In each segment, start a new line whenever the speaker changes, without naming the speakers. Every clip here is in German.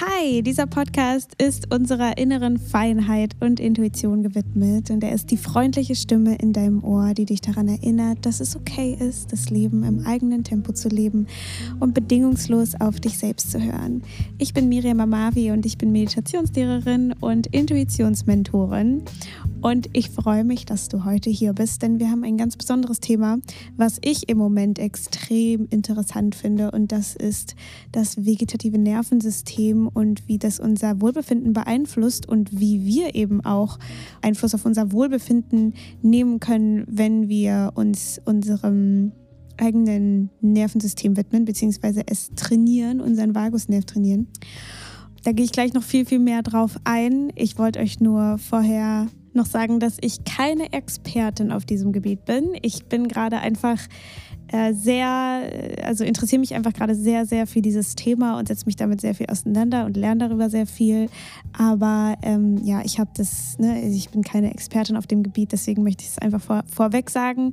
Hi. Hi, dieser Podcast ist unserer inneren Feinheit und Intuition gewidmet und er ist die freundliche Stimme in deinem Ohr, die dich daran erinnert, dass es okay ist, das Leben im eigenen Tempo zu leben und bedingungslos auf dich selbst zu hören. Ich bin Miriam Amavi und ich bin Meditationslehrerin und Intuitionsmentorin und ich freue mich, dass du heute hier bist, denn wir haben ein ganz besonderes Thema, was ich im Moment extrem interessant finde und das ist das vegetative Nervensystem und wie das unser Wohlbefinden beeinflusst und wie wir eben auch Einfluss auf unser Wohlbefinden nehmen können, wenn wir uns unserem eigenen Nervensystem widmen, beziehungsweise es trainieren, unseren Vagusnerv trainieren. Da gehe ich gleich noch viel, viel mehr drauf ein. Ich wollte euch nur vorher noch sagen, dass ich keine Expertin auf diesem Gebiet bin. Ich bin gerade einfach äh, sehr, äh, also interessiere mich einfach gerade sehr, sehr für dieses Thema und setze mich damit sehr viel auseinander und lerne darüber sehr viel. Aber ähm, ja, ich habe das, ne, ich bin keine Expertin auf dem Gebiet, deswegen möchte ich es einfach vor, vorweg sagen.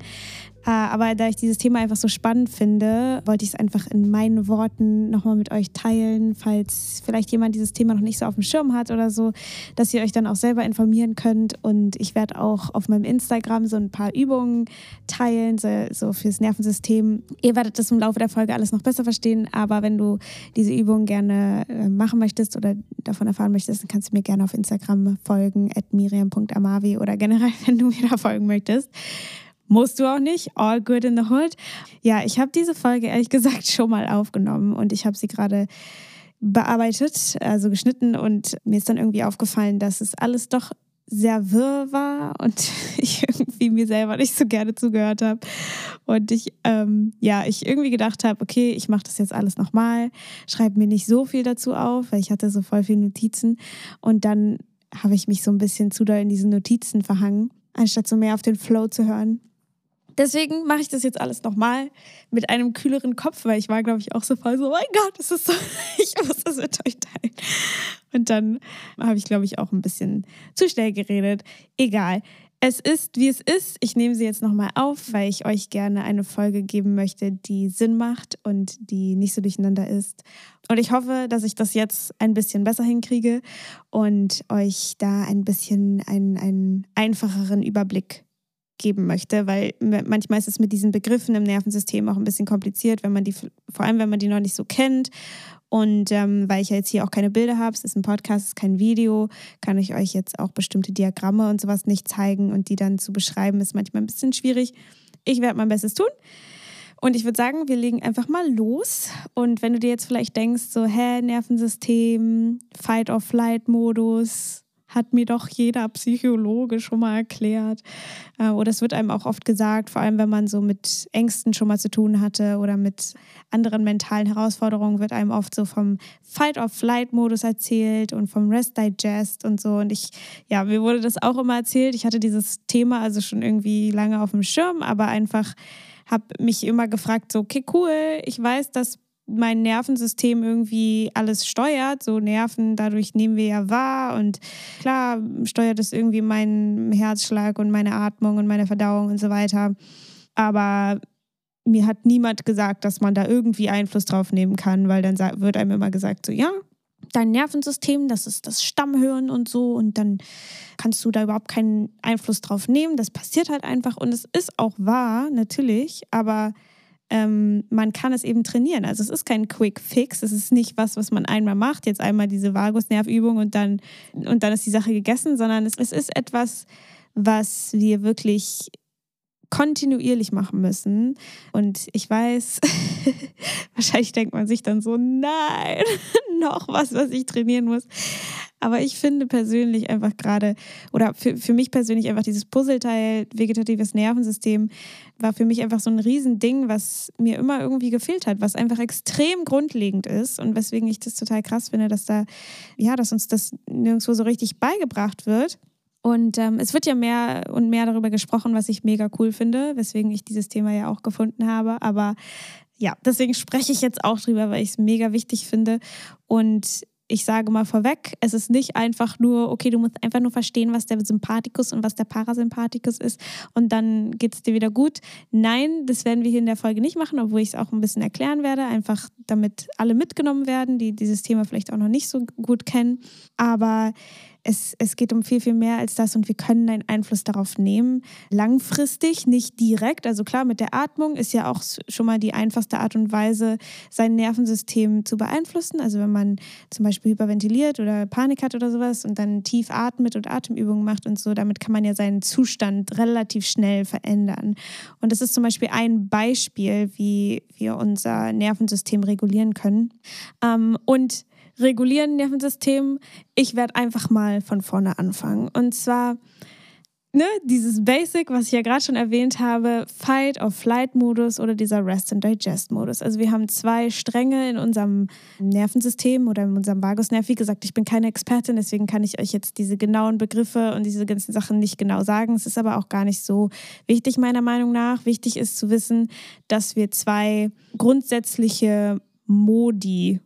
Äh, aber da ich dieses Thema einfach so spannend finde, wollte ich es einfach in meinen Worten nochmal mit euch teilen, falls vielleicht jemand dieses Thema noch nicht so auf dem Schirm hat oder so, dass ihr euch dann auch selber informieren könnt. Und ich werde auch auf meinem Instagram so ein paar Übungen teilen, so, fürs Nervensystem. Ihr werdet das im Laufe der Folge alles noch besser verstehen, aber wenn du diese Übungen gerne äh, machen möchtest oder davon erfahren möchtest, dann kannst du mir gerne auf Instagram folgen, at miriam.amavi oder generell, wenn du mir da folgen möchtest. Musst du auch nicht. All good in the hood. Ja, ich habe diese Folge ehrlich gesagt schon mal aufgenommen und ich habe sie gerade bearbeitet, also geschnitten und mir ist dann irgendwie aufgefallen, dass es alles doch sehr wirr war und ich irgendwie mir selber nicht so gerne zugehört habe. Und ich, ähm, ja, ich irgendwie gedacht habe, okay, ich mache das jetzt alles nochmal, schreibe mir nicht so viel dazu auf, weil ich hatte so voll viele Notizen. Und dann habe ich mich so ein bisschen zu doll in diesen Notizen verhangen, anstatt so mehr auf den Flow zu hören. Deswegen mache ich das jetzt alles nochmal mit einem kühleren Kopf, weil ich war, glaube ich, auch so voll so, oh mein Gott, das ist so, ich muss das mit euch teilen. Und dann habe ich, glaube ich, auch ein bisschen zu schnell geredet. Egal. Es ist, wie es ist. Ich nehme sie jetzt nochmal auf, weil ich euch gerne eine Folge geben möchte, die Sinn macht und die nicht so durcheinander ist. Und ich hoffe, dass ich das jetzt ein bisschen besser hinkriege und euch da ein bisschen einen, einen einfacheren Überblick geben möchte, weil manchmal ist es mit diesen Begriffen im Nervensystem auch ein bisschen kompliziert, wenn man die, vor allem wenn man die noch nicht so kennt. Und ähm, weil ich ja jetzt hier auch keine Bilder habe, es ist ein Podcast, es ist kein Video, kann ich euch jetzt auch bestimmte Diagramme und sowas nicht zeigen und die dann zu beschreiben, ist manchmal ein bisschen schwierig. Ich werde mein Bestes tun. Und ich würde sagen, wir legen einfach mal los. Und wenn du dir jetzt vielleicht denkst, so, hä, Nervensystem, Fight-or-Flight-Modus, hat mir doch jeder Psychologe schon mal erklärt. Äh, oder es wird einem auch oft gesagt, vor allem wenn man so mit Ängsten schon mal zu tun hatte oder mit anderen mentalen Herausforderungen, wird einem oft so vom Fight-or-Flight-Modus erzählt und vom Rest Digest und so. Und ich, ja, mir wurde das auch immer erzählt. Ich hatte dieses Thema also schon irgendwie lange auf dem Schirm, aber einfach habe mich immer gefragt, so, okay, cool, ich weiß, dass mein Nervensystem irgendwie alles steuert. So Nerven, dadurch nehmen wir ja wahr und klar steuert es irgendwie meinen Herzschlag und meine Atmung und meine Verdauung und so weiter. Aber mir hat niemand gesagt, dass man da irgendwie Einfluss drauf nehmen kann, weil dann wird einem immer gesagt, so ja, dein Nervensystem, das ist das Stammhirn und so und dann kannst du da überhaupt keinen Einfluss drauf nehmen. Das passiert halt einfach und es ist auch wahr, natürlich, aber ähm, man kann es eben trainieren. Also es ist kein Quick Fix, es ist nicht was, was man einmal macht, jetzt einmal diese Vagusnervübung und dann, und dann ist die Sache gegessen, sondern es, es ist etwas, was wir wirklich kontinuierlich machen müssen. Und ich weiß, wahrscheinlich denkt man sich dann so, nein, noch was, was ich trainieren muss. Aber ich finde persönlich einfach gerade, oder für, für mich persönlich einfach dieses Puzzleteil vegetatives Nervensystem war für mich einfach so ein Riesending, was mir immer irgendwie gefehlt hat, was einfach extrem grundlegend ist und weswegen ich das total krass finde, dass da, ja, dass uns das nirgendwo so richtig beigebracht wird. Und ähm, es wird ja mehr und mehr darüber gesprochen, was ich mega cool finde, weswegen ich dieses Thema ja auch gefunden habe. Aber ja, deswegen spreche ich jetzt auch drüber, weil ich es mega wichtig finde. Und ich sage mal vorweg, es ist nicht einfach nur, okay, du musst einfach nur verstehen, was der Sympathikus und was der Parasympathikus ist und dann geht es dir wieder gut. Nein, das werden wir hier in der Folge nicht machen, obwohl ich es auch ein bisschen erklären werde, einfach damit alle mitgenommen werden, die dieses Thema vielleicht auch noch nicht so gut kennen. Aber es, es geht um viel, viel mehr als das und wir können einen Einfluss darauf nehmen. Langfristig, nicht direkt. Also klar, mit der Atmung ist ja auch schon mal die einfachste Art und Weise, sein Nervensystem zu beeinflussen. Also wenn man zum Beispiel hyperventiliert oder Panik hat oder sowas und dann tief atmet und Atemübungen macht und so, damit kann man ja seinen Zustand relativ schnell verändern. Und das ist zum Beispiel ein Beispiel, wie wir unser Nervensystem regulieren können. Ähm, und regulieren Nervensystem. Ich werde einfach mal von vorne anfangen. Und zwar ne, dieses Basic, was ich ja gerade schon erwähnt habe, Fight- or Flight-Modus oder dieser Rest- and Digest-Modus. Also wir haben zwei Stränge in unserem Nervensystem oder in unserem Vagusnerv. Wie gesagt, ich bin keine Expertin, deswegen kann ich euch jetzt diese genauen Begriffe und diese ganzen Sachen nicht genau sagen. Es ist aber auch gar nicht so wichtig, meiner Meinung nach. Wichtig ist zu wissen, dass wir zwei grundsätzliche Modi,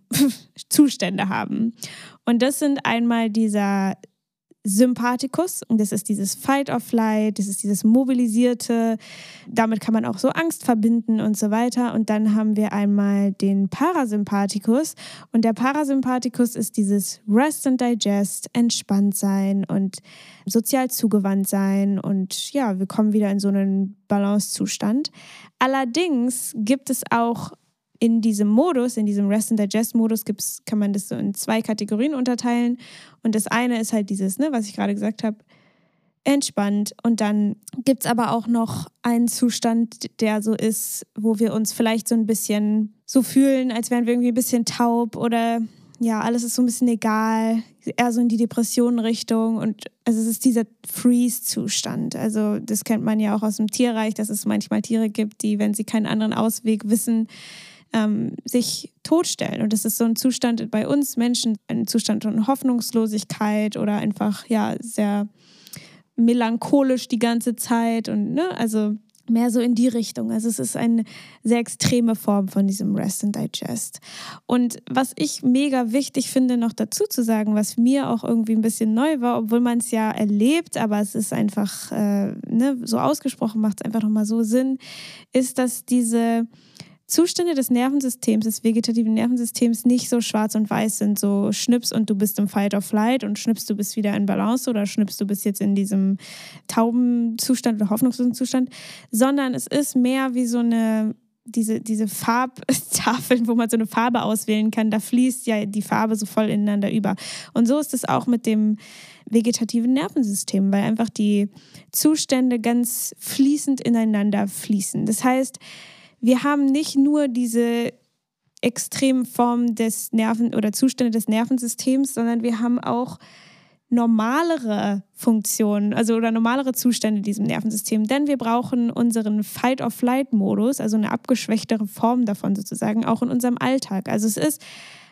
Zustände haben. Und das sind einmal dieser Sympathikus, und das ist dieses Fight or Flight, das ist dieses Mobilisierte, damit kann man auch so Angst verbinden und so weiter. Und dann haben wir einmal den Parasympathikus, und der Parasympathikus ist dieses Rest and Digest, entspannt sein und sozial zugewandt sein. Und ja, wir kommen wieder in so einen Balancezustand. Allerdings gibt es auch in diesem Modus, in diesem Rest and Digest Modus gibt's, kann man das so in zwei Kategorien unterteilen. Und das eine ist halt dieses, ne, was ich gerade gesagt habe, entspannt. Und dann gibt es aber auch noch einen Zustand, der so ist, wo wir uns vielleicht so ein bisschen so fühlen, als wären wir irgendwie ein bisschen taub oder ja, alles ist so ein bisschen egal, eher so in die Depressionenrichtung. Und also es ist dieser Freeze-Zustand. Also das kennt man ja auch aus dem Tierreich, dass es manchmal Tiere gibt, die, wenn sie keinen anderen Ausweg wissen, ähm, sich totstellen. Und das ist so ein Zustand bei uns Menschen, ein Zustand von Hoffnungslosigkeit oder einfach ja sehr melancholisch die ganze Zeit und ne, also mehr so in die Richtung. Also es ist eine sehr extreme Form von diesem Rest and Digest. Und was ich mega wichtig finde, noch dazu zu sagen, was mir auch irgendwie ein bisschen neu war, obwohl man es ja erlebt, aber es ist einfach äh, ne, so ausgesprochen, macht es einfach nochmal so Sinn, ist, dass diese Zustände des Nervensystems, des vegetativen Nervensystems nicht so schwarz und weiß sind, so schnips und du bist im Fight or Flight und schnips du bist wieder in Balance oder schnips du bist jetzt in diesem tauben Zustand oder hoffnungslosen Zustand, sondern es ist mehr wie so eine diese, diese Farbtafeln, wo man so eine Farbe auswählen kann, da fließt ja die Farbe so voll ineinander über. Und so ist es auch mit dem vegetativen Nervensystem, weil einfach die Zustände ganz fließend ineinander fließen. Das heißt, wir haben nicht nur diese extremen Formen des Nerven- oder Zustände des Nervensystems, sondern wir haben auch normalere Funktionen, also oder normalere Zustände in diesem Nervensystem. Denn wir brauchen unseren Fight-or-Flight-Modus, also eine abgeschwächtere Form davon sozusagen, auch in unserem Alltag. Also es ist,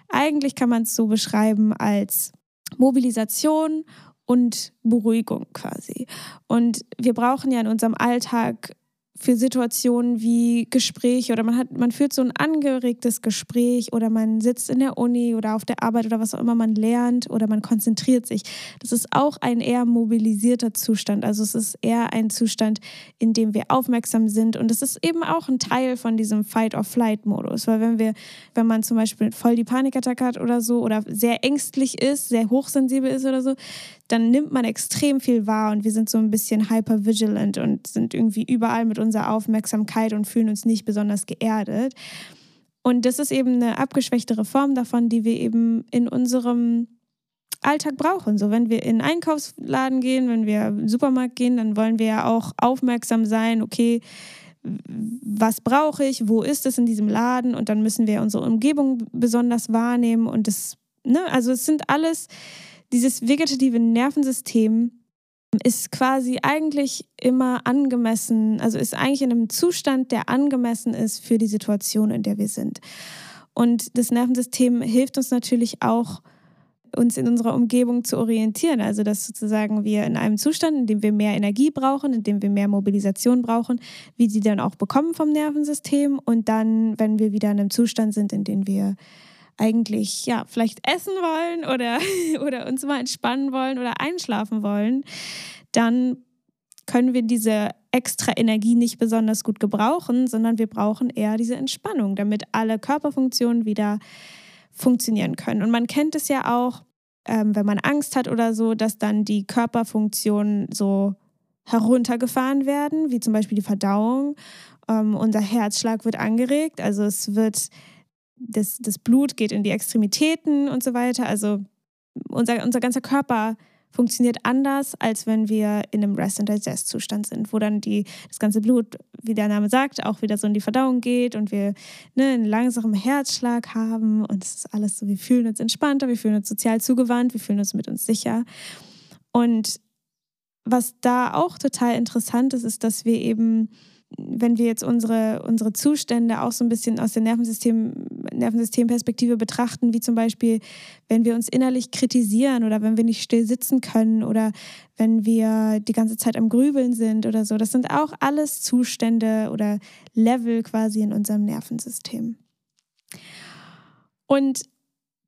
eigentlich kann man es so beschreiben als Mobilisation und Beruhigung quasi. Und wir brauchen ja in unserem Alltag für Situationen wie Gespräche oder man hat, man führt so ein angeregtes Gespräch oder man sitzt in der Uni oder auf der Arbeit oder was auch immer man lernt oder man konzentriert sich. Das ist auch ein eher mobilisierter Zustand. Also es ist eher ein Zustand, in dem wir aufmerksam sind und es ist eben auch ein Teil von diesem Fight-or-Flight-Modus. Weil wenn wir, wenn man zum Beispiel voll die Panikattacke hat oder so oder sehr ängstlich ist, sehr hochsensibel ist oder so, dann nimmt man extrem viel wahr und wir sind so ein bisschen hyper-vigilant und sind irgendwie überall mit unserer Aufmerksamkeit und fühlen uns nicht besonders geerdet. Und das ist eben eine abgeschwächtere Form davon, die wir eben in unserem Alltag brauchen. So, wenn wir in einen Einkaufsladen gehen, wenn wir in den Supermarkt gehen, dann wollen wir ja auch aufmerksam sein, okay, was brauche ich, wo ist es in diesem Laden und dann müssen wir unsere Umgebung besonders wahrnehmen und das, ne, also es sind alles dieses vegetative Nervensystem ist quasi eigentlich immer angemessen, also ist eigentlich in einem Zustand, der angemessen ist für die Situation, in der wir sind. Und das Nervensystem hilft uns natürlich auch, uns in unserer Umgebung zu orientieren. Also, dass sozusagen wir in einem Zustand, in dem wir mehr Energie brauchen, in dem wir mehr Mobilisation brauchen, wie sie dann auch bekommen vom Nervensystem. Und dann, wenn wir wieder in einem Zustand sind, in dem wir eigentlich ja vielleicht essen wollen oder, oder uns mal entspannen wollen oder einschlafen wollen, dann können wir diese extra Energie nicht besonders gut gebrauchen, sondern wir brauchen eher diese Entspannung, damit alle Körperfunktionen wieder funktionieren können. Und man kennt es ja auch, ähm, wenn man Angst hat oder so, dass dann die Körperfunktionen so heruntergefahren werden, wie zum Beispiel die Verdauung. Ähm, unser Herzschlag wird angeregt, also es wird, das, das Blut geht in die Extremitäten und so weiter. Also unser, unser ganzer Körper funktioniert anders, als wenn wir in einem Rest- and Digest-Zustand sind, wo dann die, das ganze Blut, wie der Name sagt, auch wieder so in die Verdauung geht und wir ne, einen langsamen Herzschlag haben und es ist alles so, wir fühlen uns entspannter, wir fühlen uns sozial zugewandt, wir fühlen uns mit uns sicher. Und was da auch total interessant ist, ist, dass wir eben wenn wir jetzt unsere, unsere Zustände auch so ein bisschen aus der Nervensystem, Nervensystemperspektive betrachten, wie zum Beispiel, wenn wir uns innerlich kritisieren oder wenn wir nicht still sitzen können oder wenn wir die ganze Zeit am Grübeln sind oder so, das sind auch alles Zustände oder Level quasi in unserem Nervensystem. Und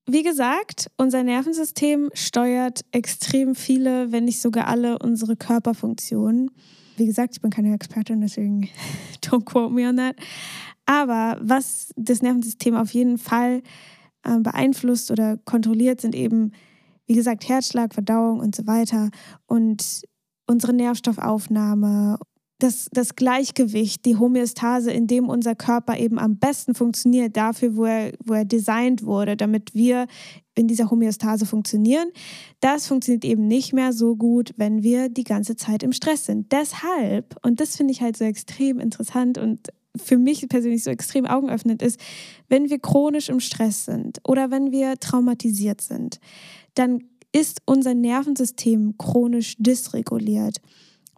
wie gesagt, unser Nervensystem steuert extrem viele, wenn nicht sogar alle unsere Körperfunktionen. Wie gesagt, ich bin keine Expertin, deswegen don't quote me on that. Aber was das Nervensystem auf jeden Fall äh, beeinflusst oder kontrolliert, sind eben, wie gesagt, Herzschlag, Verdauung und so weiter und unsere Nährstoffaufnahme, das, das Gleichgewicht, die Homöostase, in dem unser Körper eben am besten funktioniert, dafür, wo er, wo er designt wurde, damit wir in dieser Homöostase funktionieren. Das funktioniert eben nicht mehr so gut, wenn wir die ganze Zeit im Stress sind. Deshalb, und das finde ich halt so extrem interessant und für mich persönlich so extrem augenöffnend ist, wenn wir chronisch im Stress sind oder wenn wir traumatisiert sind, dann ist unser Nervensystem chronisch dysreguliert.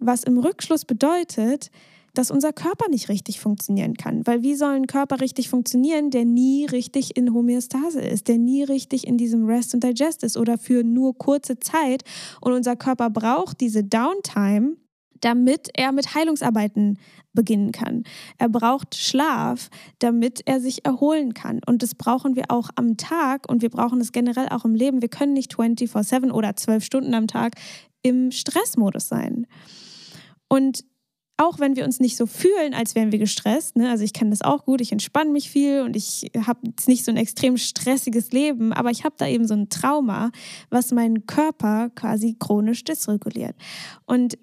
Was im Rückschluss bedeutet, dass unser Körper nicht richtig funktionieren kann. Weil wie soll ein Körper richtig funktionieren, der nie richtig in Homöostase ist, der nie richtig in diesem Rest und Digest ist oder für nur kurze Zeit. Und unser Körper braucht diese Downtime, damit er mit Heilungsarbeiten beginnen kann. Er braucht Schlaf, damit er sich erholen kann. Und das brauchen wir auch am Tag und wir brauchen es generell auch im Leben. Wir können nicht 24/7 oder 12 Stunden am Tag im Stressmodus sein. Und auch wenn wir uns nicht so fühlen, als wären wir gestresst, ne? also ich kenne das auch gut, ich entspanne mich viel und ich habe jetzt nicht so ein extrem stressiges Leben, aber ich habe da eben so ein Trauma, was meinen Körper quasi chronisch dysreguliert. Und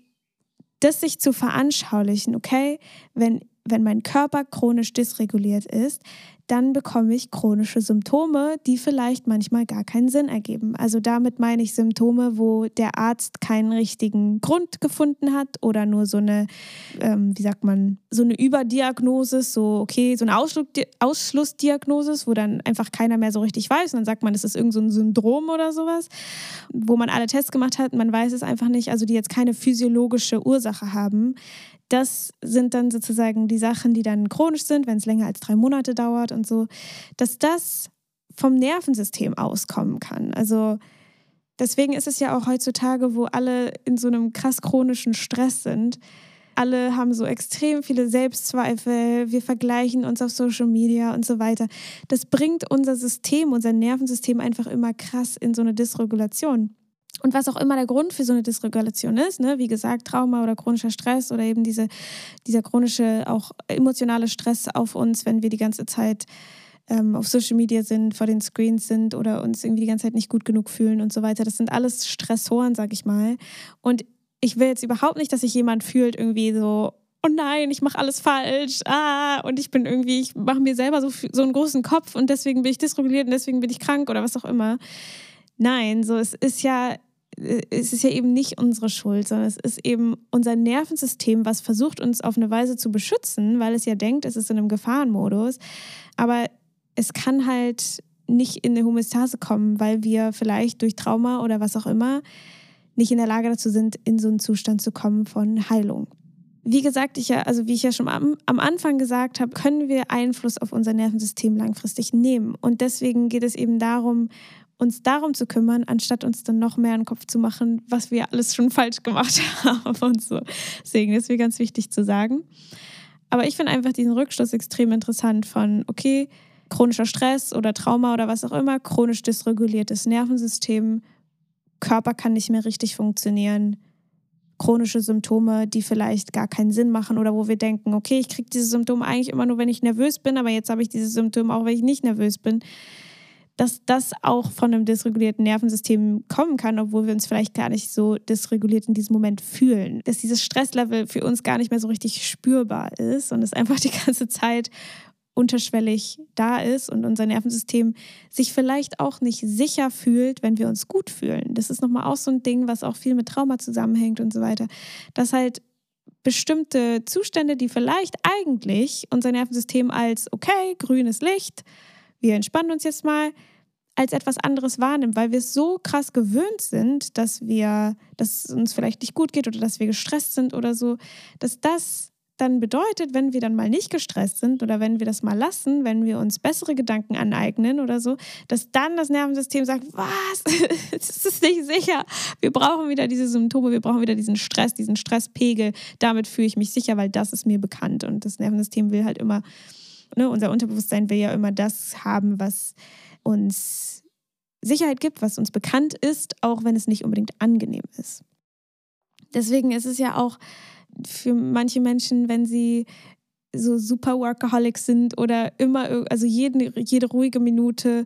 das sich zu veranschaulichen, okay, wenn, wenn mein Körper chronisch dysreguliert ist, dann bekomme ich chronische Symptome, die vielleicht manchmal gar keinen Sinn ergeben. Also damit meine ich Symptome, wo der Arzt keinen richtigen Grund gefunden hat oder nur so eine, ähm, wie sagt man, so eine Überdiagnosis, so okay, so eine Ausschlussdiagnosis, wo dann einfach keiner mehr so richtig weiß. Und dann sagt man, es ist irgend so Syndrom oder sowas, wo man alle Tests gemacht hat, man weiß es einfach nicht, also die jetzt keine physiologische Ursache haben das sind dann sozusagen die Sachen, die dann chronisch sind, wenn es länger als drei Monate dauert und so, dass das vom Nervensystem auskommen kann. Also deswegen ist es ja auch heutzutage, wo alle in so einem krass chronischen Stress sind, alle haben so extrem viele Selbstzweifel, wir vergleichen uns auf Social Media und so weiter. Das bringt unser System, unser Nervensystem einfach immer krass in so eine Dysregulation. Und was auch immer der Grund für so eine Dysregulation ist, ne? wie gesagt, Trauma oder chronischer Stress oder eben diese, dieser chronische, auch emotionale Stress auf uns, wenn wir die ganze Zeit ähm, auf Social Media sind, vor den Screens sind oder uns irgendwie die ganze Zeit nicht gut genug fühlen und so weiter. Das sind alles Stressoren, sag ich mal. Und ich will jetzt überhaupt nicht, dass sich jemand fühlt irgendwie so, oh nein, ich mache alles falsch, ah, und ich bin irgendwie, ich mache mir selber so, so einen großen Kopf und deswegen bin ich dysreguliert und deswegen bin ich krank oder was auch immer. Nein, so es ist ja es ist ja eben nicht unsere Schuld, sondern es ist eben unser Nervensystem, was versucht, uns auf eine Weise zu beschützen, weil es ja denkt, es ist in einem Gefahrenmodus. Aber es kann halt nicht in eine Homöostase kommen, weil wir vielleicht durch Trauma oder was auch immer nicht in der Lage dazu sind, in so einen Zustand zu kommen von Heilung. Wie gesagt, ich ja, also wie ich ja schon am, am Anfang gesagt habe, können wir Einfluss auf unser Nervensystem langfristig nehmen. Und deswegen geht es eben darum, uns darum zu kümmern, anstatt uns dann noch mehr in den Kopf zu machen, was wir alles schon falsch gemacht haben und so. Deswegen ist mir ganz wichtig zu sagen. Aber ich finde einfach diesen Rückschluss extrem interessant von, okay, chronischer Stress oder Trauma oder was auch immer, chronisch dysreguliertes Nervensystem, Körper kann nicht mehr richtig funktionieren, chronische Symptome, die vielleicht gar keinen Sinn machen oder wo wir denken, okay, ich kriege diese Symptome eigentlich immer nur, wenn ich nervös bin, aber jetzt habe ich diese Symptome auch, wenn ich nicht nervös bin, dass das auch von einem dysregulierten Nervensystem kommen kann, obwohl wir uns vielleicht gar nicht so dysreguliert in diesem Moment fühlen. Dass dieses Stresslevel für uns gar nicht mehr so richtig spürbar ist und es einfach die ganze Zeit unterschwellig da ist und unser Nervensystem sich vielleicht auch nicht sicher fühlt, wenn wir uns gut fühlen. Das ist nochmal auch so ein Ding, was auch viel mit Trauma zusammenhängt und so weiter. Dass halt bestimmte Zustände, die vielleicht eigentlich unser Nervensystem als, okay, grünes Licht, wir entspannen uns jetzt mal, als etwas anderes wahrnimmt, weil wir so krass gewöhnt sind, dass wir, dass es uns vielleicht nicht gut geht oder dass wir gestresst sind oder so, dass das dann bedeutet, wenn wir dann mal nicht gestresst sind oder wenn wir das mal lassen, wenn wir uns bessere Gedanken aneignen oder so, dass dann das Nervensystem sagt, was? das ist nicht sicher. Wir brauchen wieder diese Symptome, wir brauchen wieder diesen Stress, diesen Stresspegel. Damit fühle ich mich sicher, weil das ist mir bekannt. Und das Nervensystem will halt immer, ne, unser Unterbewusstsein will ja immer das haben, was uns Sicherheit gibt, was uns bekannt ist, auch wenn es nicht unbedingt angenehm ist. Deswegen ist es ja auch für manche Menschen, wenn sie so super Workaholics sind oder immer, also jede, jede ruhige Minute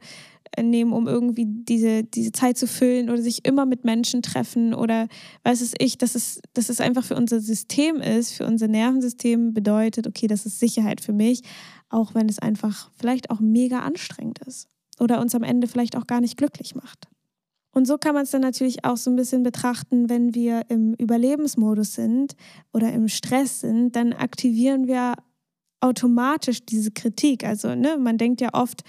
äh, nehmen, um irgendwie diese, diese Zeit zu füllen oder sich immer mit Menschen treffen oder weiß es ich, dass es, dass es einfach für unser System ist, für unser Nervensystem bedeutet, okay, das ist Sicherheit für mich, auch wenn es einfach vielleicht auch mega anstrengend ist oder uns am Ende vielleicht auch gar nicht glücklich macht. Und so kann man es dann natürlich auch so ein bisschen betrachten, wenn wir im Überlebensmodus sind oder im Stress sind, dann aktivieren wir automatisch diese Kritik. Also ne, man denkt ja oft,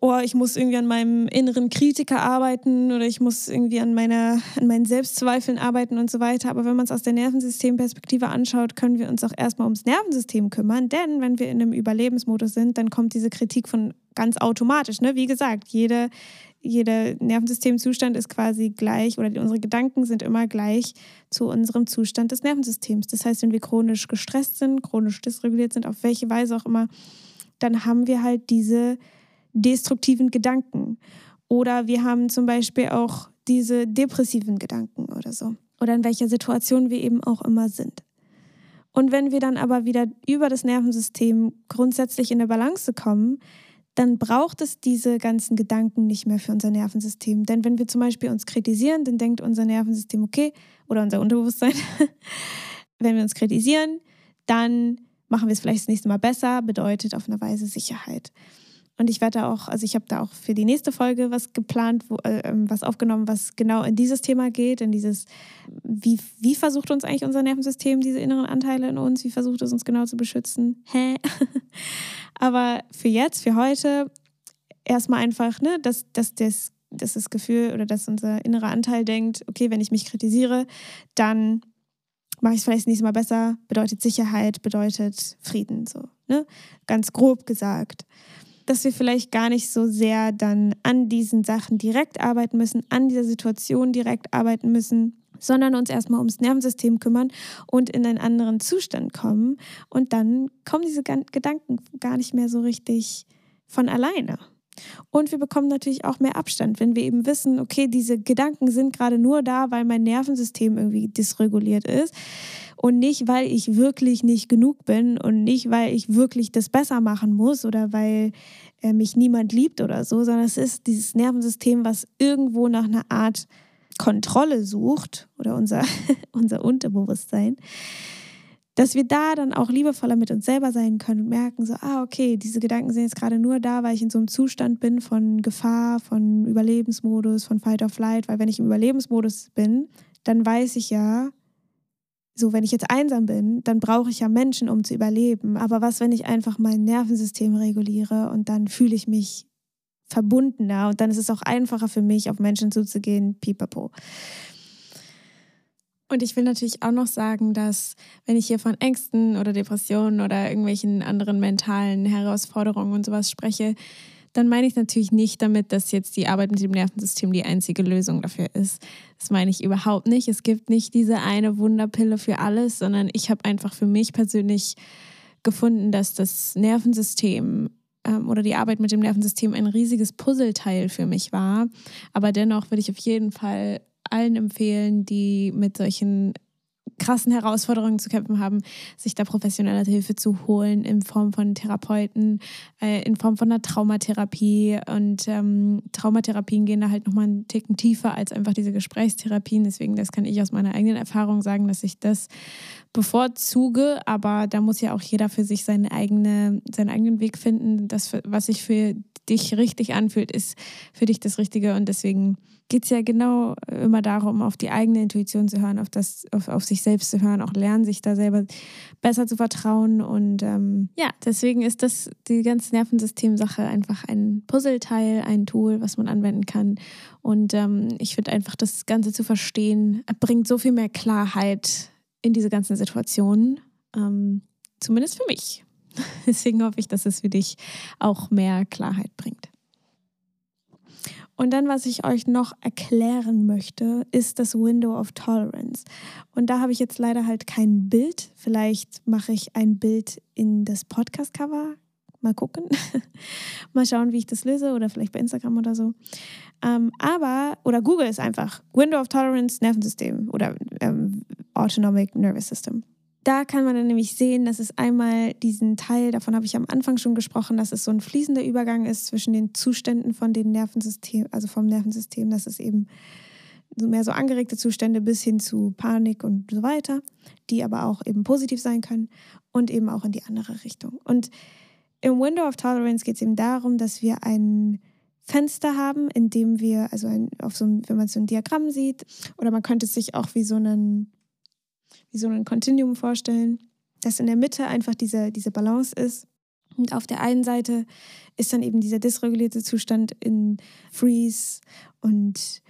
oh, ich muss irgendwie an meinem inneren Kritiker arbeiten oder ich muss irgendwie an, meiner, an meinen Selbstzweifeln arbeiten und so weiter. Aber wenn man es aus der Nervensystemperspektive anschaut, können wir uns auch erstmal ums Nervensystem kümmern. Denn wenn wir in einem Überlebensmodus sind, dann kommt diese Kritik von ganz automatisch. Ne? Wie gesagt, jede, jeder Nervensystemzustand ist quasi gleich oder unsere Gedanken sind immer gleich zu unserem Zustand des Nervensystems. Das heißt, wenn wir chronisch gestresst sind, chronisch dysreguliert sind, auf welche Weise auch immer, dann haben wir halt diese destruktiven Gedanken. Oder wir haben zum Beispiel auch diese depressiven Gedanken oder so. Oder in welcher Situation wir eben auch immer sind. Und wenn wir dann aber wieder über das Nervensystem grundsätzlich in der Balance kommen, dann braucht es diese ganzen Gedanken nicht mehr für unser Nervensystem. Denn wenn wir zum Beispiel uns kritisieren, dann denkt unser Nervensystem, okay, oder unser Unterbewusstsein, wenn wir uns kritisieren, dann machen wir es vielleicht das nächste Mal besser, bedeutet auf eine Weise Sicherheit. Und ich werde auch, also ich habe da auch für die nächste Folge was geplant, wo, äh, ähm, was aufgenommen, was genau in dieses Thema geht, in dieses, wie, wie versucht uns eigentlich unser Nervensystem, diese inneren Anteile in uns, wie versucht es uns genau zu beschützen? Hä? Aber für jetzt, für heute, erstmal einfach, ne, dass, dass, das, dass das Gefühl oder dass unser innerer Anteil denkt, okay, wenn ich mich kritisiere, dann mache ich es vielleicht das nächste Mal besser, bedeutet Sicherheit, bedeutet Frieden, so, ne? Ganz grob gesagt. Dass wir vielleicht gar nicht so sehr dann an diesen Sachen direkt arbeiten müssen, an dieser Situation direkt arbeiten müssen, sondern uns erstmal ums Nervensystem kümmern und in einen anderen Zustand kommen. Und dann kommen diese Gedanken gar nicht mehr so richtig von alleine. Und wir bekommen natürlich auch mehr Abstand, wenn wir eben wissen, okay, diese Gedanken sind gerade nur da, weil mein Nervensystem irgendwie dysreguliert ist und nicht, weil ich wirklich nicht genug bin und nicht, weil ich wirklich das besser machen muss oder weil äh, mich niemand liebt oder so, sondern es ist dieses Nervensystem, was irgendwo nach einer Art Kontrolle sucht oder unser, unser Unterbewusstsein, dass wir da dann auch liebevoller mit uns selber sein können und merken, so, ah, okay, diese Gedanken sind jetzt gerade nur da, weil ich in so einem Zustand bin von Gefahr, von Überlebensmodus, von Fight or Flight, weil wenn ich im Überlebensmodus bin, dann weiß ich ja, so, wenn ich jetzt einsam bin, dann brauche ich ja Menschen, um zu überleben. Aber was, wenn ich einfach mein Nervensystem reguliere und dann fühle ich mich verbundener und dann ist es auch einfacher für mich, auf Menschen zuzugehen, pipapo. Und ich will natürlich auch noch sagen, dass wenn ich hier von Ängsten oder Depressionen oder irgendwelchen anderen mentalen Herausforderungen und sowas spreche, dann meine ich natürlich nicht damit, dass jetzt die Arbeit mit dem Nervensystem die einzige Lösung dafür ist. Das meine ich überhaupt nicht. Es gibt nicht diese eine Wunderpille für alles, sondern ich habe einfach für mich persönlich gefunden, dass das Nervensystem ähm, oder die Arbeit mit dem Nervensystem ein riesiges Puzzleteil für mich war. Aber dennoch würde ich auf jeden Fall allen empfehlen, die mit solchen krassen Herausforderungen zu kämpfen haben, sich da professionelle Hilfe zu holen in Form von Therapeuten, äh, in Form von einer Traumatherapie. Und ähm, Traumatherapien gehen da halt nochmal einen Ticken tiefer als einfach diese Gesprächstherapien. Deswegen, das kann ich aus meiner eigenen Erfahrung sagen, dass ich das bevorzuge. Aber da muss ja auch jeder für sich seine eigene, seinen eigenen Weg finden. Das, was sich für dich richtig anfühlt, ist für dich das Richtige. Und deswegen geht es ja genau immer darum, auf die eigene Intuition zu hören, auf, das, auf, auf sich selbst zu hören, auch lernen, sich da selber besser zu vertrauen. Und ähm, ja, deswegen ist das die ganze Nervensystem-Sache einfach ein Puzzleteil, ein Tool, was man anwenden kann. Und ähm, ich finde einfach, das Ganze zu verstehen, bringt so viel mehr Klarheit in diese ganzen Situationen. Ähm, zumindest für mich. Deswegen hoffe ich, dass es für dich auch mehr Klarheit bringt. Und dann, was ich euch noch erklären möchte, ist das Window of Tolerance. Und da habe ich jetzt leider halt kein Bild. Vielleicht mache ich ein Bild in das Podcast-Cover. Mal gucken. Mal schauen, wie ich das löse oder vielleicht bei Instagram oder so. Ähm, aber, oder Google ist einfach Window of Tolerance Nervensystem oder ähm, Autonomic Nervous System da kann man dann nämlich sehen, dass es einmal diesen Teil, davon habe ich am Anfang schon gesprochen, dass es so ein fließender Übergang ist zwischen den Zuständen von den Nervensystemen, also vom Nervensystem, dass es eben mehr so angeregte Zustände bis hin zu Panik und so weiter, die aber auch eben positiv sein können und eben auch in die andere Richtung. Und im Window of Tolerance geht es eben darum, dass wir ein Fenster haben, in dem wir, also ein, auf so ein, wenn man so ein Diagramm sieht, oder man könnte es sich auch wie so einen wie so ein Kontinuum vorstellen, dass in der Mitte einfach diese, diese Balance ist. Und auf der einen Seite ist dann eben dieser dysregulierte Zustand in Freeze und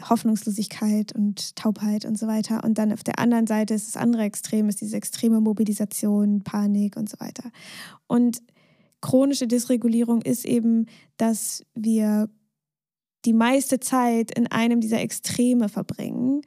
Hoffnungslosigkeit und Taubheit und so weiter. Und dann auf der anderen Seite ist das andere Extrem, ist diese extreme Mobilisation, Panik und so weiter. Und chronische Dysregulierung ist eben, dass wir die meiste Zeit in einem dieser Extreme verbringen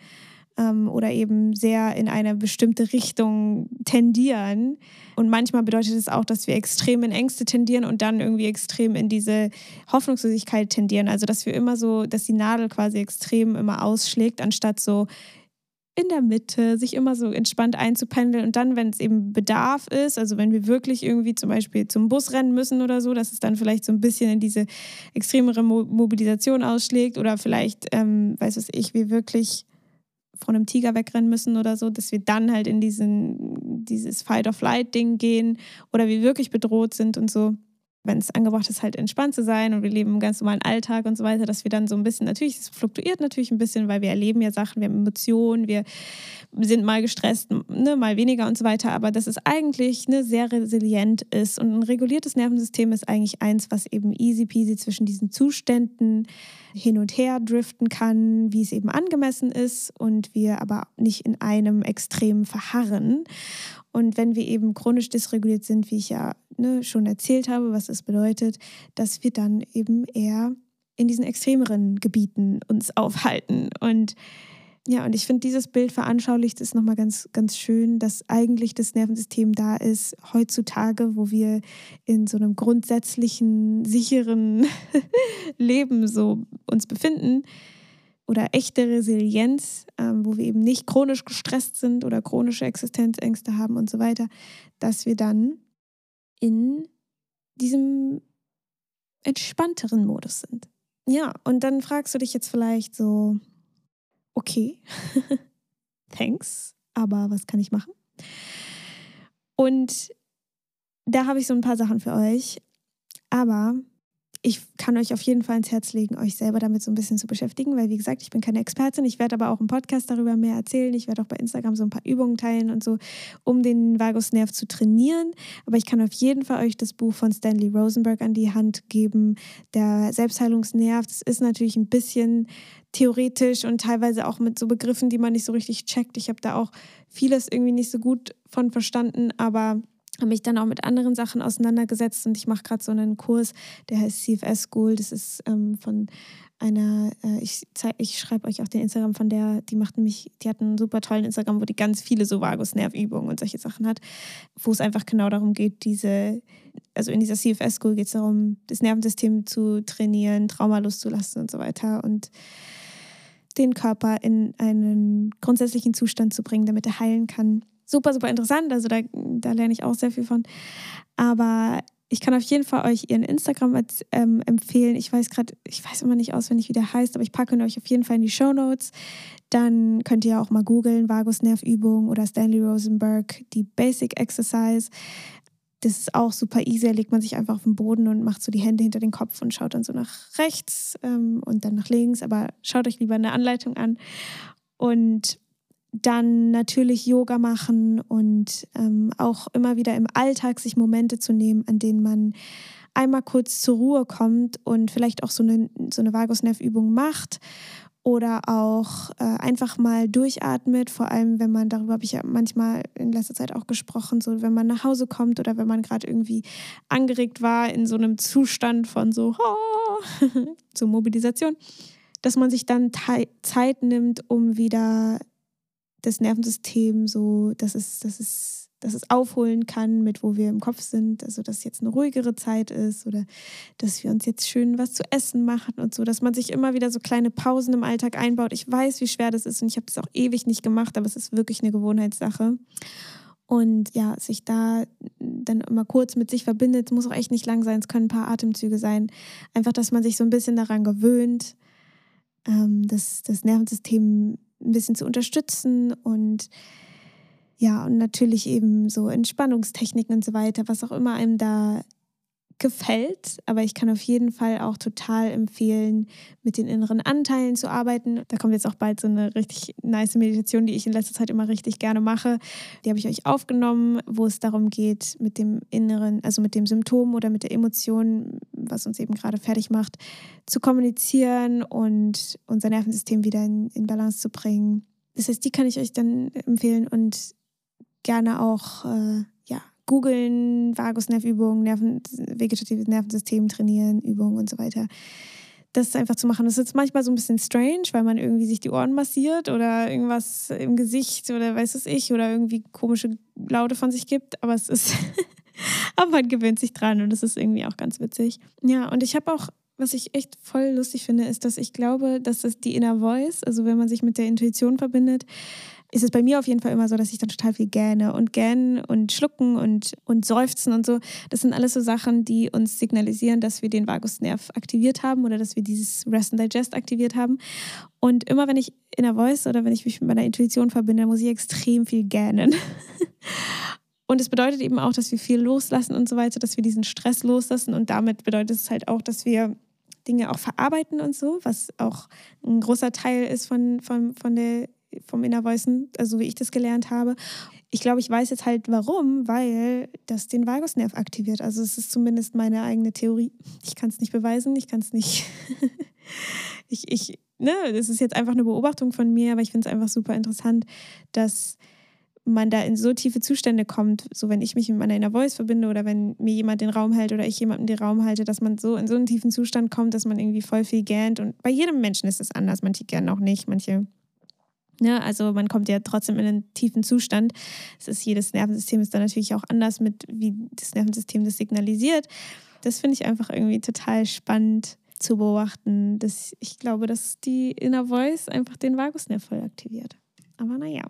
ähm, oder eben sehr in eine bestimmte Richtung tendieren. Und manchmal bedeutet es auch, dass wir extrem in Ängste tendieren und dann irgendwie extrem in diese Hoffnungslosigkeit tendieren. Also dass wir immer so, dass die Nadel quasi extrem immer ausschlägt, anstatt so in der Mitte, sich immer so entspannt einzupendeln und dann, wenn es eben Bedarf ist, also wenn wir wirklich irgendwie zum Beispiel zum Bus rennen müssen oder so, dass es dann vielleicht so ein bisschen in diese extremere Mobilisation ausschlägt oder vielleicht, ähm, weiß was ich, wir wirklich von einem Tiger wegrennen müssen oder so, dass wir dann halt in diesen, dieses Fight-or-Flight-Ding gehen oder wir wirklich bedroht sind und so. Wenn es angebracht ist, halt entspannt zu sein und wir leben im ganz normalen Alltag und so weiter, dass wir dann so ein bisschen, natürlich, es fluktuiert natürlich ein bisschen, weil wir erleben ja Sachen, wir haben Emotionen, wir sind mal gestresst, ne, mal weniger und so weiter, aber dass es eigentlich ne, sehr resilient ist und ein reguliertes Nervensystem ist eigentlich eins, was eben easy peasy zwischen diesen Zuständen hin und her driften kann, wie es eben angemessen ist und wir aber nicht in einem Extrem verharren. Und wenn wir eben chronisch dysreguliert sind, wie ich ja ne, schon erzählt habe, was das bedeutet, dass wir dann eben eher in diesen extremeren Gebieten uns aufhalten. Und ja, und ich finde, dieses Bild veranschaulicht es nochmal ganz, ganz schön, dass eigentlich das Nervensystem da ist, heutzutage, wo wir in so einem grundsätzlichen, sicheren Leben so uns befinden oder echte Resilienz, ähm, wo wir eben nicht chronisch gestresst sind oder chronische Existenzängste haben und so weiter, dass wir dann in diesem entspannteren Modus sind. Ja, und dann fragst du dich jetzt vielleicht so, okay, thanks, aber was kann ich machen? Und da habe ich so ein paar Sachen für euch. Aber ich kann euch auf jeden Fall ins Herz legen, euch selber damit so ein bisschen zu beschäftigen, weil wie gesagt, ich bin keine Expertin. Ich werde aber auch im Podcast darüber mehr erzählen. Ich werde auch bei Instagram so ein paar Übungen teilen und so, um den Vagusnerv zu trainieren. Aber ich kann auf jeden Fall euch das Buch von Stanley Rosenberg an die Hand geben, der Selbstheilungsnerv. Das ist natürlich ein bisschen theoretisch und teilweise auch mit so Begriffen, die man nicht so richtig checkt. Ich habe da auch vieles irgendwie nicht so gut von verstanden, aber habe mich dann auch mit anderen Sachen auseinandergesetzt und ich mache gerade so einen Kurs, der heißt CFS School. Das ist ähm, von einer, äh, ich, ich schreibe euch auch den Instagram von der, die macht nämlich, die hat einen super tollen Instagram, wo die ganz viele so Vagusnervübungen und solche Sachen hat, wo es einfach genau darum geht, diese, also in dieser CFS School geht es darum, das Nervensystem zu trainieren, Trauma loszulassen und so weiter und den Körper in einen grundsätzlichen Zustand zu bringen, damit er heilen kann. Super, super interessant, also da, da lerne ich auch sehr viel von. Aber ich kann auf jeden Fall euch ihren Instagram ähm, empfehlen. Ich weiß gerade, ich weiß immer nicht auswendig, wie der heißt, aber ich packe ihn euch auf jeden Fall in die Show Notes. Dann könnt ihr auch mal googeln, Vagusnervübung oder Stanley Rosenberg, die Basic Exercise. Das ist auch super easy. Da legt man sich einfach auf den Boden und macht so die Hände hinter den Kopf und schaut dann so nach rechts ähm, und dann nach links. Aber schaut euch lieber eine Anleitung an. Und dann natürlich Yoga machen und ähm, auch immer wieder im Alltag sich Momente zu nehmen, an denen man einmal kurz zur Ruhe kommt und vielleicht auch so eine, so eine Vagusnervübung macht oder auch äh, einfach mal durchatmet, vor allem wenn man, darüber habe ich ja manchmal in letzter Zeit auch gesprochen, so wenn man nach Hause kommt oder wenn man gerade irgendwie angeregt war in so einem Zustand von so, so Mobilisation, dass man sich dann Zeit nimmt, um wieder das Nervensystem so, dass es, dass es, dass es aufholen kann, mit wo wir im Kopf sind. Also, dass jetzt eine ruhigere Zeit ist oder dass wir uns jetzt schön was zu essen machen und so, dass man sich immer wieder so kleine Pausen im Alltag einbaut. Ich weiß, wie schwer das ist und ich habe das auch ewig nicht gemacht, aber es ist wirklich eine Gewohnheitssache. Und ja, sich da dann immer kurz mit sich verbindet, muss auch echt nicht lang sein, es können ein paar Atemzüge sein. Einfach, dass man sich so ein bisschen daran gewöhnt, ähm, dass das Nervensystem ein bisschen zu unterstützen und ja, und natürlich eben so Entspannungstechniken und so weiter, was auch immer einem da gefällt. Aber ich kann auf jeden Fall auch total empfehlen, mit den inneren Anteilen zu arbeiten. Da kommt jetzt auch bald so eine richtig nice Meditation, die ich in letzter Zeit immer richtig gerne mache. Die habe ich euch aufgenommen, wo es darum geht, mit dem inneren, also mit dem Symptom oder mit der Emotion, was uns eben gerade fertig macht, zu kommunizieren und unser Nervensystem wieder in, in Balance zu bringen. Das heißt, die kann ich euch dann empfehlen und gerne auch äh, googeln, Vagusnervübungen, Nerven, vegetatives Nervensystem trainieren, Übungen und so weiter. Das einfach zu machen. Das ist manchmal so ein bisschen strange, weil man irgendwie sich die Ohren massiert oder irgendwas im Gesicht oder weiß es ich oder irgendwie komische Laute von sich gibt, aber es ist, aber man gewöhnt sich dran und das ist irgendwie auch ganz witzig. Ja, und ich habe auch was ich echt voll lustig finde, ist, dass ich glaube, dass das die Inner Voice, also wenn man sich mit der Intuition verbindet, ist es bei mir auf jeden Fall immer so, dass ich dann total viel gähne und gähnen und schlucken und, und seufzen und so. Das sind alles so Sachen, die uns signalisieren, dass wir den Vagusnerv aktiviert haben oder dass wir dieses Rest and Digest aktiviert haben. Und immer wenn ich in der Voice oder wenn ich mich mit meiner Intuition verbinde, muss ich extrem viel gähnen. Und es bedeutet eben auch, dass wir viel loslassen und so weiter, dass wir diesen Stress loslassen. Und damit bedeutet es halt auch, dass wir Dinge auch verarbeiten und so, was auch ein großer Teil ist von, von, von der vom Inner Voicen, also wie ich das gelernt habe. Ich glaube, ich weiß jetzt halt warum, weil das den Vagusnerv aktiviert. Also es ist zumindest meine eigene Theorie. Ich kann es nicht beweisen, ich kann es nicht. ich, ich, ne, das ist jetzt einfach eine Beobachtung von mir, aber ich finde es einfach super interessant, dass man da in so tiefe Zustände kommt, so wenn ich mich mit meiner Inner Voice verbinde oder wenn mir jemand den Raum hält oder ich jemandem den Raum halte, dass man so in so einen tiefen Zustand kommt, dass man irgendwie voll viel gähnt. Und bei jedem Menschen ist es anders. Manche gähnen auch nicht, manche ja, also man kommt ja trotzdem in einen tiefen Zustand. Es ist, jedes Nervensystem ist dann natürlich auch anders mit, wie das Nervensystem das signalisiert. Das finde ich einfach irgendwie total spannend zu beobachten. Dass ich glaube, dass die Inner Voice einfach den Vagusnerv voll aktiviert. Aber naja.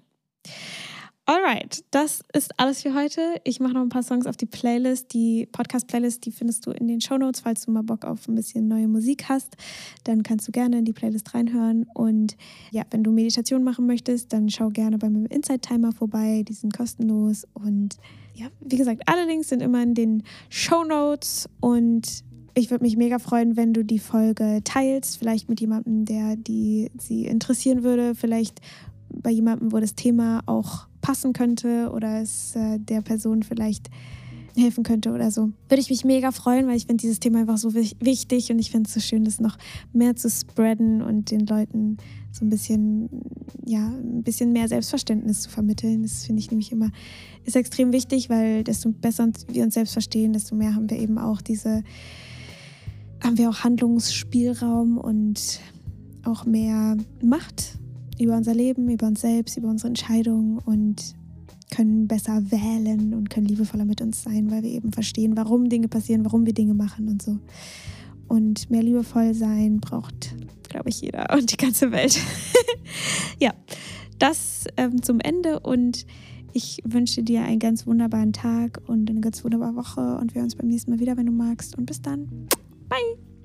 Alright, das ist alles für heute. Ich mache noch ein paar Songs auf die Playlist. Die Podcast-Playlist, die findest du in den Show Notes. Falls du mal Bock auf ein bisschen neue Musik hast, dann kannst du gerne in die Playlist reinhören. Und ja, wenn du Meditation machen möchtest, dann schau gerne bei meinem Inside-Timer vorbei. Die sind kostenlos. Und ja, wie gesagt, alle Links sind immer in den Show Notes. Und ich würde mich mega freuen, wenn du die Folge teilst, vielleicht mit jemandem, der die sie interessieren würde, vielleicht bei jemandem, wo das Thema auch passen könnte oder es äh, der Person vielleicht helfen könnte oder so. Würde ich mich mega freuen, weil ich finde dieses Thema einfach so wichtig und ich finde es so schön, das noch mehr zu spreaden und den Leuten so ein bisschen, ja, ein bisschen mehr Selbstverständnis zu vermitteln. Das finde ich nämlich immer, ist extrem wichtig, weil desto besser wir uns selbst verstehen, desto mehr haben wir eben auch diese, haben wir auch Handlungsspielraum und auch mehr Macht über unser Leben, über uns selbst, über unsere Entscheidungen und können besser wählen und können liebevoller mit uns sein, weil wir eben verstehen, warum Dinge passieren, warum wir Dinge machen und so. Und mehr liebevoll sein braucht, glaube ich, jeder und die ganze Welt. ja, das ähm, zum Ende und ich wünsche dir einen ganz wunderbaren Tag und eine ganz wunderbare Woche und wir hören uns beim nächsten Mal wieder, wenn du magst. Und bis dann. Bye.